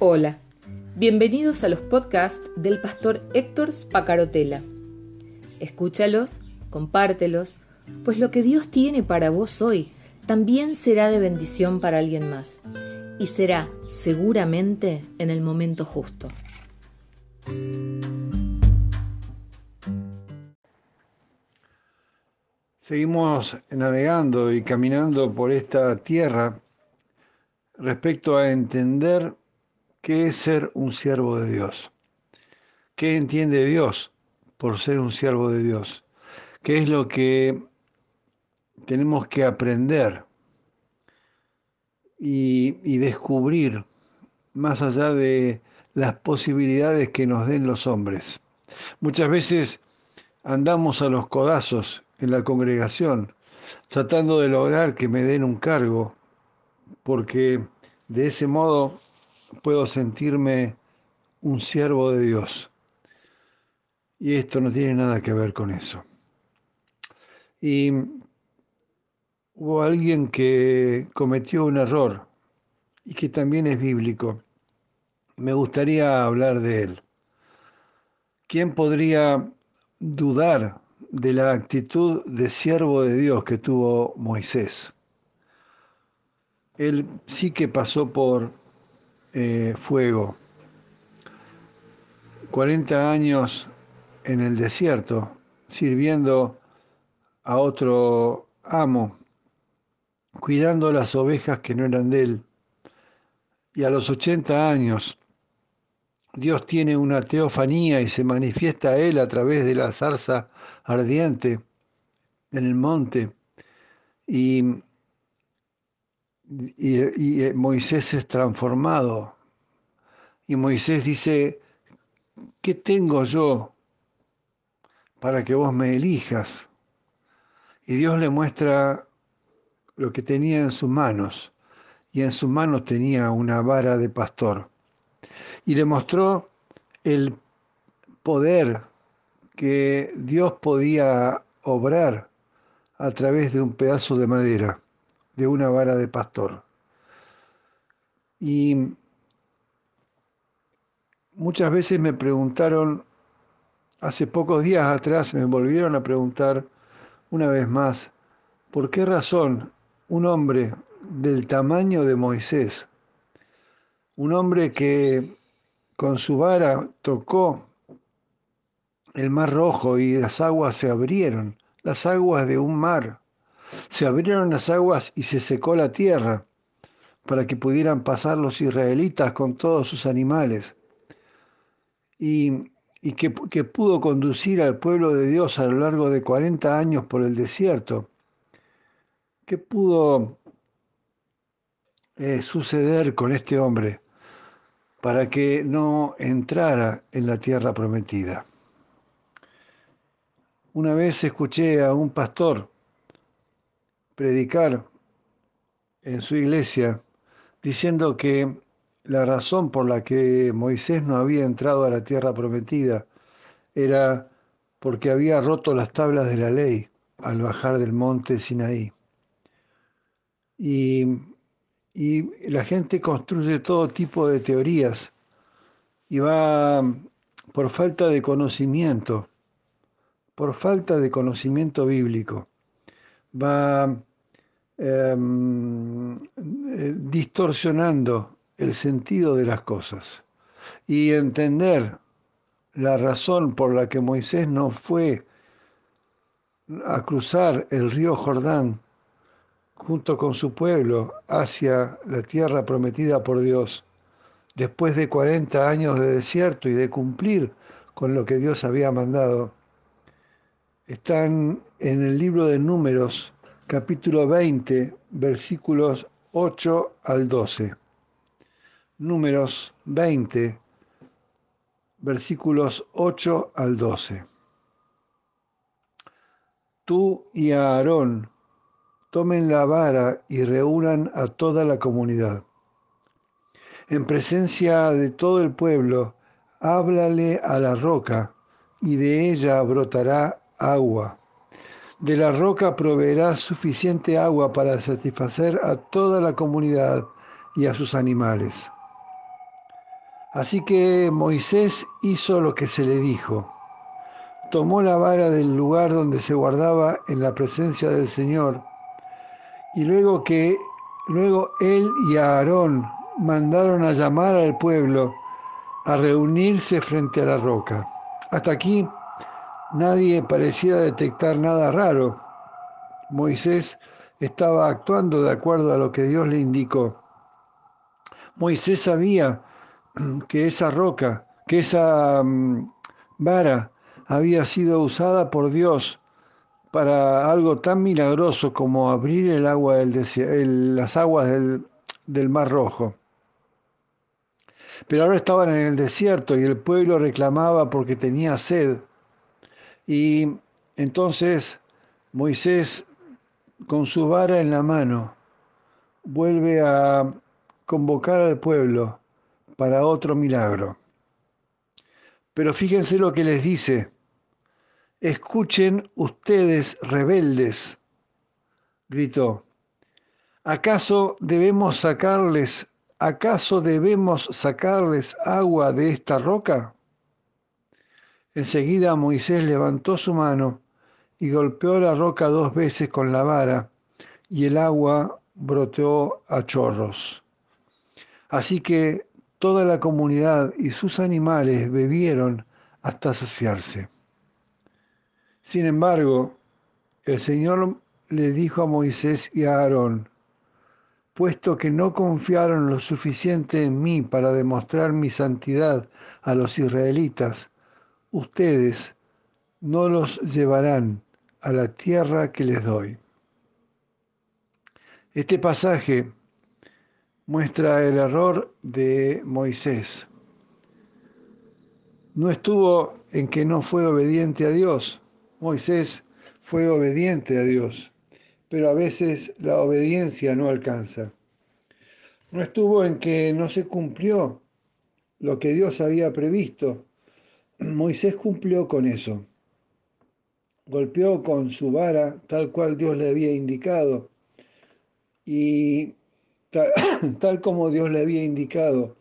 Hola, bienvenidos a los podcasts del pastor Héctor Spacarotela. Escúchalos, compártelos, pues lo que Dios tiene para vos hoy también será de bendición para alguien más y será seguramente en el momento justo. Seguimos navegando y caminando por esta tierra respecto a entender qué es ser un siervo de Dios. ¿Qué entiende Dios por ser un siervo de Dios? ¿Qué es lo que tenemos que aprender y, y descubrir más allá de las posibilidades que nos den los hombres? Muchas veces andamos a los codazos en la congregación, tratando de lograr que me den un cargo, porque de ese modo puedo sentirme un siervo de Dios. Y esto no tiene nada que ver con eso. Y hubo alguien que cometió un error y que también es bíblico. Me gustaría hablar de él. ¿Quién podría dudar de la actitud de siervo de Dios que tuvo Moisés. Él sí que pasó por eh, fuego. 40 años en el desierto, sirviendo a otro amo, cuidando las ovejas que no eran de él. Y a los 80 años Dios tiene una teofanía y se manifiesta a él a través de la zarza ardiente en el monte. Y, y, y, Moisés es transformado. Y Moisés dice, ¿qué tengo yo para que vos me elijas? Y Dios le muestra lo que tenía en sus manos. Y en sus manos tenía una vara de pastor y demostró el poder que Dios podía obrar a través de un pedazo de madera, de una vara de pastor. Y muchas veces me preguntaron, hace pocos días atrás me volvieron a preguntar una vez más, ¿por qué razón un hombre del tamaño de Moisés, un hombre que con su vara tocó el mar rojo y las aguas se abrieron, las aguas de un mar. Se abrieron las aguas y se secó la tierra para que pudieran pasar los israelitas con todos sus animales. Y, y que, que, pudo conducir al pueblo de Dios a lo largo de 40 años por el desierto. ¿Qué pudo eh, suceder con este hombre? para que no entrara en la tierra prometida. Una vez escuché a un pastor predicar en su iglesia diciendo que la razón por la que Moisés no había entrado a la tierra prometida era porque había roto las tablas de la ley al bajar del monte Sinaí. Y y la gente construye todo tipo de teorías y va por falta de conocimiento, por falta de conocimiento bíblico, va eh, distorsionando el sentido de las cosas y entender la razón por la que Moisés no fue a cruzar el río Jordán junto con su pueblo hacia la tierra prometida por Dios, después de 40 años de desierto y de cumplir con lo que Dios había mandado, están en el libro de Números, capítulo 20, versículos 8 al 12. Números 20, versículos 8 al 12. Tú y Aarón, tomen la vara y reúnan a toda la comunidad. En presencia de todo el pueblo, háblale a la roca, y de ella brotará agua. De la roca proveerá suficiente agua para satisfacer a toda la comunidad y a sus animales. Así que Moisés hizo lo que se le dijo. Tomó la vara del lugar donde se guardaba en la presencia del Señor y luego que luego él y Aarón mandaron a llamar al pueblo a reunirse frente a la roca. Hasta aquí nadie parecía detectar nada raro. Moisés estaba actuando de acuerdo a lo que Dios le indicó. Moisés sabía que esa roca, que esa mm, vara había sido usada por Dios para algo tan milagroso como abrir el agua del las aguas del, del Mar Rojo. Pero ahora estaban en el desierto y el pueblo reclamaba porque tenía sed. Y entonces Moisés, con su vara en la mano, vuelve a convocar al pueblo para otro milagro. Pero fíjense lo que les dice. Escuchen ustedes rebeldes, gritó. ¿Acaso debemos sacarles, acaso debemos sacarles agua de esta roca? Enseguida Moisés levantó su mano y golpeó la roca dos veces con la vara, y el agua broteó a chorros. Así que toda la comunidad y sus animales bebieron hasta saciarse. Sin embargo, el Señor le dijo a Moisés y a Aarón, puesto que no confiaron lo suficiente en mí para demostrar mi santidad a los israelitas, ustedes no los llevarán a la tierra que les doy. Este pasaje muestra el error de Moisés. No estuvo en que no fue obediente a Dios, Moisés fue obediente a Dios, pero a veces la obediencia no alcanza. No estuvo en que no se cumplió lo que Dios había previsto. Moisés cumplió con eso. Golpeó con su vara tal cual Dios le había indicado. Y tal, como Dios le había indicado,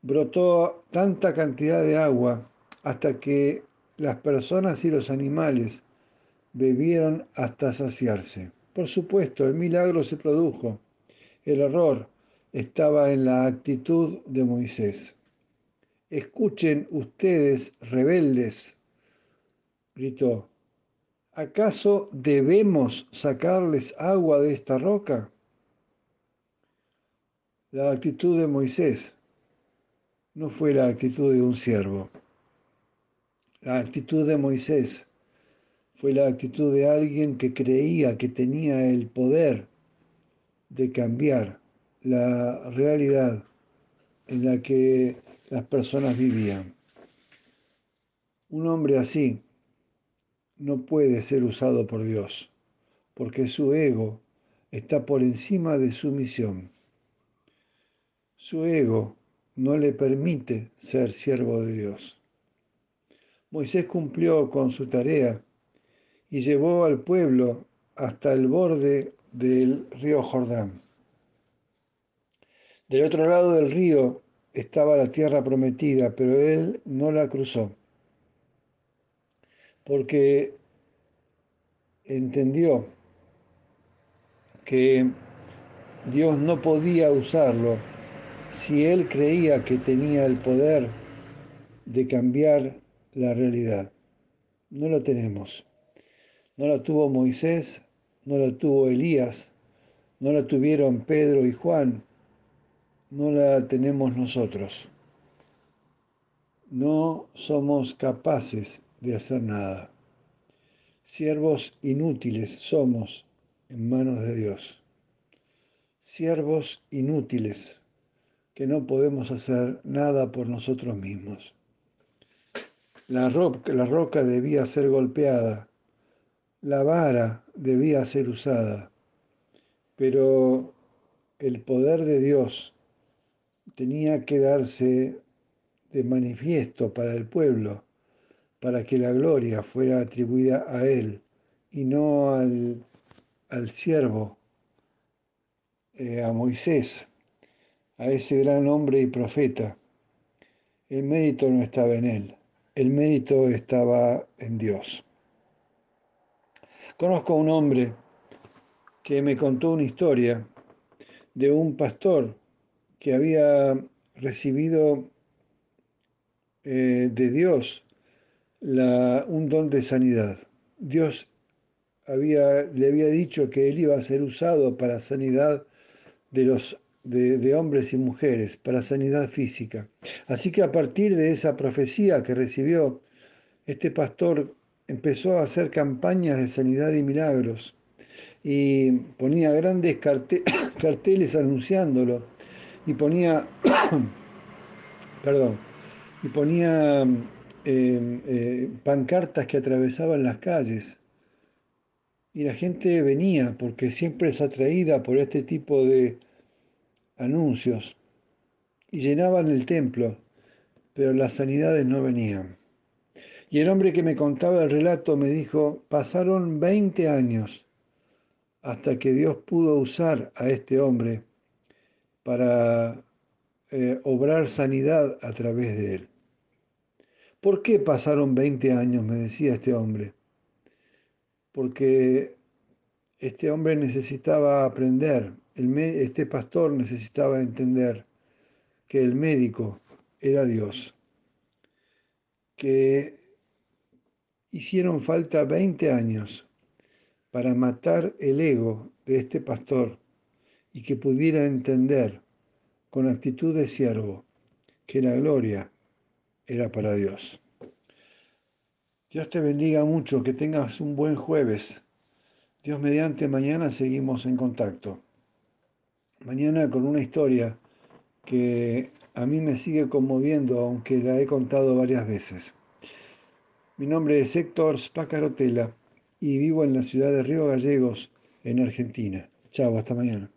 brotó tanta cantidad de agua hasta que las personas y los animales bebieron hasta saciarse. Por supuesto, el milagro se produjo. El error estaba en la actitud de Moisés. Escuchen ustedes, rebeldes, gritó. ¿Acaso debemos sacarles agua de esta roca? La actitud de Moisés no fue la actitud de un siervo. La actitud de Moisés fue la actitud de alguien que creía que tenía el poder de cambiar la realidad en la que las personas vivían. Un hombre así no puede ser usado por Dios, porque su ego está por encima de su misión. Su ego no le permite ser siervo de Dios. Moisés cumplió con su tarea y llevó al pueblo hasta el borde del río Jordán. Del otro lado del río estaba la tierra prometida, pero él no la cruzó, porque entendió que Dios no podía usarlo si él creía que tenía el poder de cambiar la realidad. No la tenemos. No la tuvo Moisés, no la tuvo Elías, no la tuvieron Pedro y Juan, no la tenemos nosotros. No somos capaces de hacer nada. Siervos inútiles somos en manos de Dios. Siervos inútiles que no podemos hacer nada por nosotros mismos. La roca, la roca debía ser golpeada, la vara debía ser usada, pero el poder de Dios tenía que darse de manifiesto para el pueblo, para que la gloria fuera atribuida a Él y no al, al siervo, eh, a Moisés, a ese gran hombre y profeta el mérito no estaba en él, el mérito estaba en Dios. Conozco a un hombre que me contó una historia de un pastor que había recibido eh, de Dios un don de sanidad. Dios le había dicho que él iba a ser usado para sanidad de, los, de hombres y mujeres, para sanidad física. Así que a partir de esa profecía que recibió, este pastor empezó a hacer campañas de sanidad y milagros y ponía grandes carteles anunciándolo y ponía, perdón, y ponía eh, eh, pancartas que atravesaban las calles. Y la gente venía porque siempre es atraída por este tipo de anuncios y llenaban el templo, pero las sanidades no venían. Y el hombre que me contaba el relato me dijo, pasaron 20 años hasta que Dios pudo usar a este hombre para eh, obrar sanidad a través de él. ¿Por qué pasaron 20 años? me decía este hombre. Porque este hombre necesitaba aprender, este pastor necesitaba entender que el médico era Dios, que hicieron falta 20 años para matar el ego de este pastor y que pudiera entender con actitud de siervo que la gloria era para Dios. Dios te bendiga mucho, que tengas un buen jueves. Dios mediante mañana seguimos en contacto. Mañana con una historia que a mí me sigue conmoviendo, aunque la he contado varias veces. Mi nombre es Héctor Spacarotela y vivo en la ciudad de Río Gallegos, en Argentina. Chao, hasta mañana.